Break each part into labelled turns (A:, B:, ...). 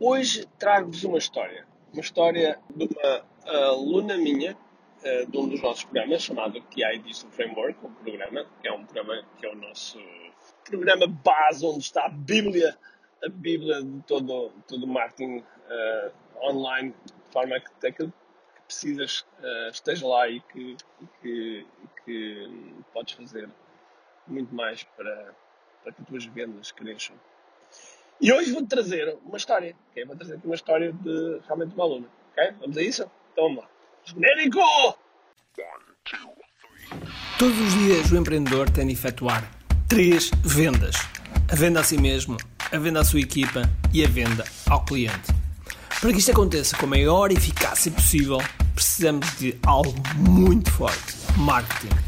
A: Hoje trago-vos uma história. Uma história de uma aluna minha, uh, de um dos nossos programas, chamado TI Digital Framework, o programa, que é um programa que é o nosso programa base, onde está a Bíblia, a Bíblia de todo, todo o marketing uh, online, de forma que aquilo que precisas uh, esteja lá e que, que, que podes fazer muito mais para, para que as tuas vendas cresçam. E hoje vou-te trazer uma história. Okay? Vou trazer aqui uma história de realmente uma aluna. Okay? Vamos a isso? Então vamos lá. Genérico!
B: Todos os dias o empreendedor tem de efetuar três vendas: a venda a si mesmo, a venda à sua equipa e a venda ao cliente. Para que isto aconteça com a maior eficácia possível, precisamos de algo muito forte: marketing.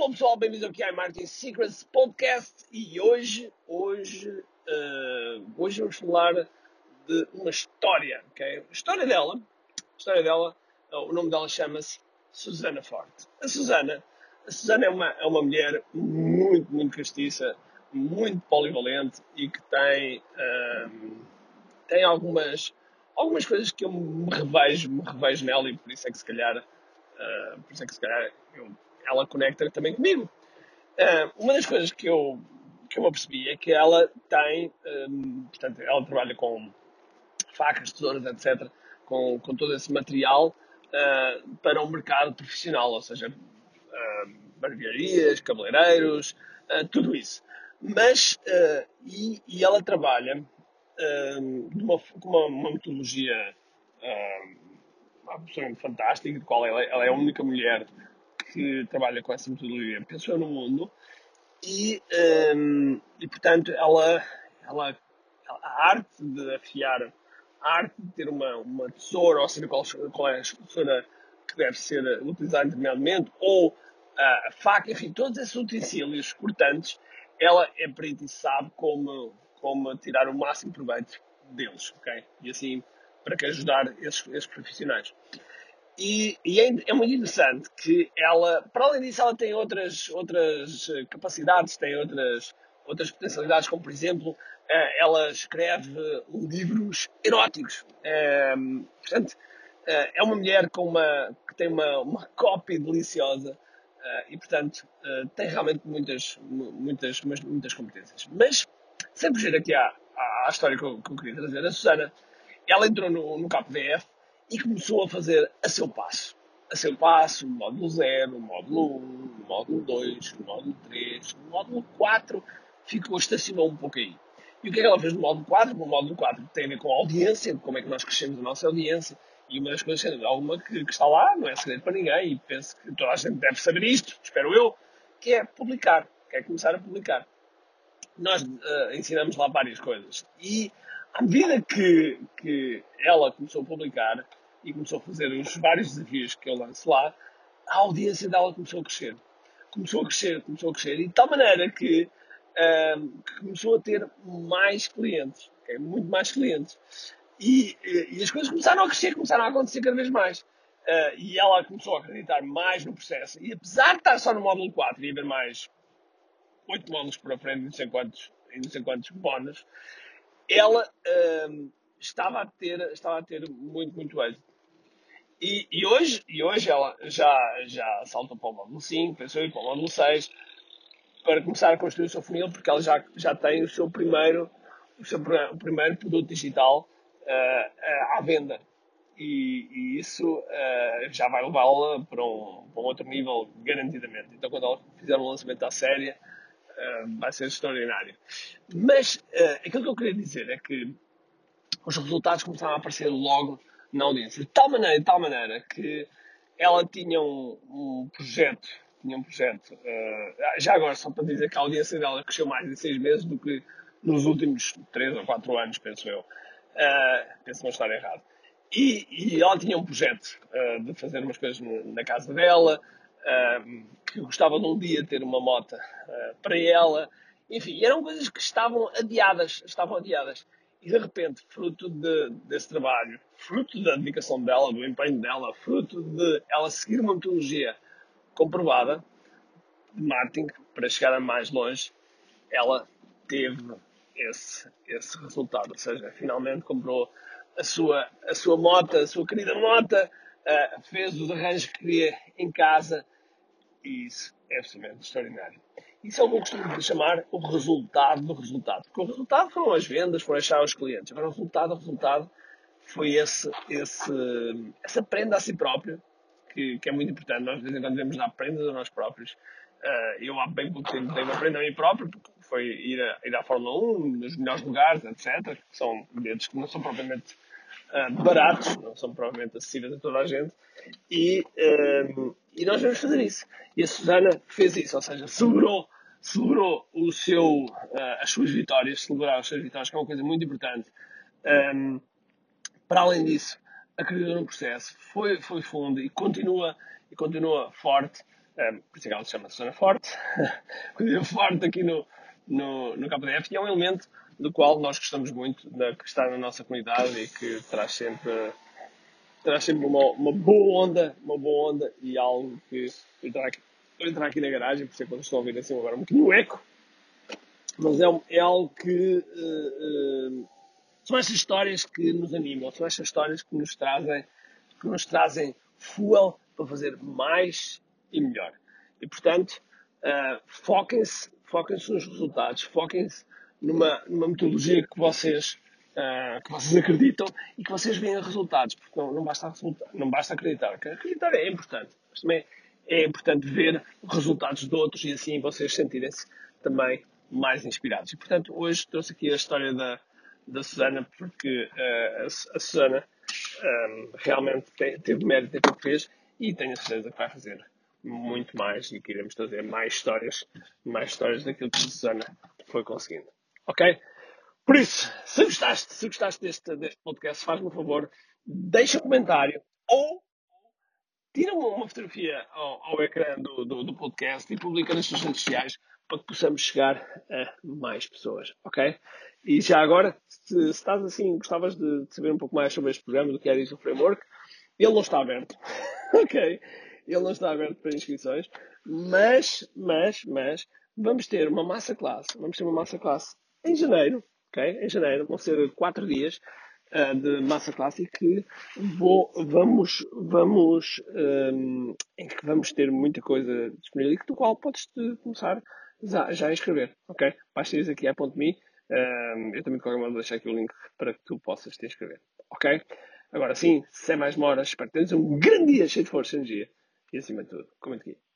A: Olá pessoal, bem-vindos ao QI Marketing Secrets Podcast e hoje, hoje, uh, hoje vamos falar de uma história, ok? A história dela, a história dela, uh, o nome dela chama-se Susana Forte. A Susana, a Susana é uma, é uma mulher muito, muito castiça, muito polivalente e que tem, uh, tem algumas, algumas coisas que eu me revejo, me revejo nela e por isso é que se calhar, por isso é que se calhar eu ela conecta também comigo. Uh, uma das coisas que eu, que eu percebi é que ela tem, um, portanto, ela trabalha com facas, tesouras, etc., com, com todo esse material uh, para um mercado profissional, ou seja, uh, barbearias, cabeleireiros, uh, tudo isso. Mas, e, e, ela trabalha uma, com uma, uma metodologia absolutamente fantástica, de qual ela, ela é a única mulher que trabalha com essa metodologia pensou no mundo e, um, e portanto, ela, ela, a arte de afiar, a arte de ter uma, uma tesoura, ou seja, qual, qual é a tesoura que deve ser utilizada momento, ou a faca, enfim, todos esses utensílios cortantes, ela é perita e sabe como, como tirar o máximo proveito deles, ok? E assim, para que ajudar esses, esses profissionais. E, e é, é, muito interessante que ela, para além disso, ela tem outras, outras eh, capacidades, tem outras, outras potencialidades, como por exemplo, eh, ela escreve livros eróticos. É, portanto, é uma mulher com uma, que tem uma, uma cópia deliciosa e, portanto, tem realmente muitas, muitas, muitas competências. Mas, sem fugir aqui à, à história que eu, que eu queria trazer, a Susana, ela entrou no, no KPDF e começou a fazer a seu passo. A seu passo, módulo 0, o módulo 1, o módulo 2, o módulo 3, o módulo 4, ficou, estacionou um pouco aí. E o que é que ela fez no módulo 4? No módulo 4 tem a ver com a audiência, como é que nós crescemos a nossa audiência, e uma das coisas, sendo alguma que, que, está lá, não é segredo para ninguém, e penso que toda a gente deve saber isto, espero eu, que é publicar, que é começar a publicar. Nós uh, ensinamos lá várias coisas. E à medida que, que ela começou a publicar, e começou a fazer os vários desafios que eu lanço lá, a audiência dela começou a crescer. Começou a crescer, começou a crescer, e de tal maneira que, um, que começou a ter mais clientes, okay? muito mais clientes. E, e, as coisas começaram a crescer, começaram a acontecer cada vez mais. Uh, e ela começou a acreditar mais no processo. E apesar de estar só no módulo 4 e haver mais 8 módulos para frente, não sei quantos, não sei quantos bónus, ela um, estava, a ter, estava a ter muito, muito êxito. E, e, hoje, e hoje ela já, já saltou para o módulo 5, pensou ir para o módulo 6, para começar a construir o seu funil, porque ela já, já tem o seu primeiro, o seu o primeiro produto digital uh, uh, à venda. E, e isso uh, já vai levá-la para um, para um outro nível, garantidamente. Então, quando ela fizer um lançamento à séria, vai ser extraordinário. Mas aquilo que eu queria dizer é que os resultados começaram a aparecer logo na audiência. De tal maneira, de tal maneira que ela tinha um, um projeto, tinha um projeto, uh, já agora só para dizer que a audiência dela cresceu mais em seis meses do que nos últimos três ou quatro anos, penso eu. Uh, penso não estar errado. e, e, ela tinha um projeto uh, de fazer umas coisas na casa dela, que gostava de um dia ter uma moto para ela. Enfim, eram coisas que estavam adiadas, estavam adiadas. E de repente, fruto de, desse trabalho, fruto da dedicação dela, do empenho dela, fruto de ela seguir uma metodologia comprovada de marketing para chegar a mais longe, ela teve esse, esse resultado. Ou seja, finalmente comprou a sua, a sua moto, a sua querida moto, uh, fez os arranjos que queria em casa e isso é absolutamente extraordinário. Isso é o que eu costumo chamar o resultado do resultado. Porque o resultado foram as vendas, foram achar os clientes. Agora o resultado, o resultado foi esse, esse, essa prenda a si próprio, que, que é muito importante. Nós de vez em quando devemos dar prendas a nós próprios. Uh, eu há bem pouco tempo dei uma prenda a mim próprio, porque foi ir, a, ir à Fórmula 1, nos melhores lugares, etc. Que são bilhetes que não são propriamente uh, baratos, não são propriamente acessíveis a toda a gente. E, uh, e nós vamos fazer isso. E a Susana fez isso, ou seja, celebrou, celebrou o seu, uh, as suas vitórias, celebrar as suas vitórias, que é uma coisa muito importante. Um, para além disso, acreditou no processo, foi, foi fundo e continua, e continua forte. Um, por isso é que ela se chama Susana Forte. continua forte aqui no, no, no KDF e é um elemento do qual nós gostamos muito, da, que está na nossa comunidade e que traz sempre traz sempre uma, uma boa onda, uma boa onda e algo que entrar aqui, entrar aqui na garagem, por isso é quando estou a ouvir assim agora um bocadinho eco, mas é, é algo que uh, uh, são estas histórias que nos animam, são estas histórias que nos trazem, que nos trazem fuel para fazer mais e melhor. E portanto, uh, foquem-se, foquem-se nos resultados, foquem-se numa, numa metodologia que vocês uh, que vocês acreditam e que vocês veem resultados, porque não, não, basta, não basta acreditar. Acreditar é importante, mas também é importante ver resultados de outros e assim vocês sentirem-se também mais inspirados. E portanto, hoje trouxe aqui a história da, da Susana, porque uh, a, a, Susana um, ah, realmente tem, teve mérito em que fez e tenho a certeza que vai fazer muito mais e que iremos trazer mais histórias, mais histórias daquilo que a Susana foi conseguindo. Ok? Por isso, se gostaste, se gostaste deste, deste podcast, faz-me um favor, deixa um comentário ou tira uma, fotografia ao, ao ecrã do, do, do, podcast e publica nas suas redes sociais para que possamos chegar a mais pessoas, ok? E já agora, se, se estás assim, gostavas de, de, saber um pouco mais sobre este programa do que é isso o Framework, ele não está aberto, ok? Ele não está aberto para inscrições, mas, mas, mas, vamos ter uma massa classe, vamos ter uma massa classe em janeiro, okay? em janeiro, vão ser quatro dias uh, de massa clássica que vou, vamos, vamos, um, em que vamos ter muita coisa disponível e do qual podes começar já, já a inscrever, ok? Basta ir aqui a ponto .me, um, eu também de qualquer modo vou deixar aqui o link para que tu possas te inscrever, ok? Agora sim, sem mais demoras, espero que tenhas um grande dia cheio de força e energia e acima de tudo, comente aqui.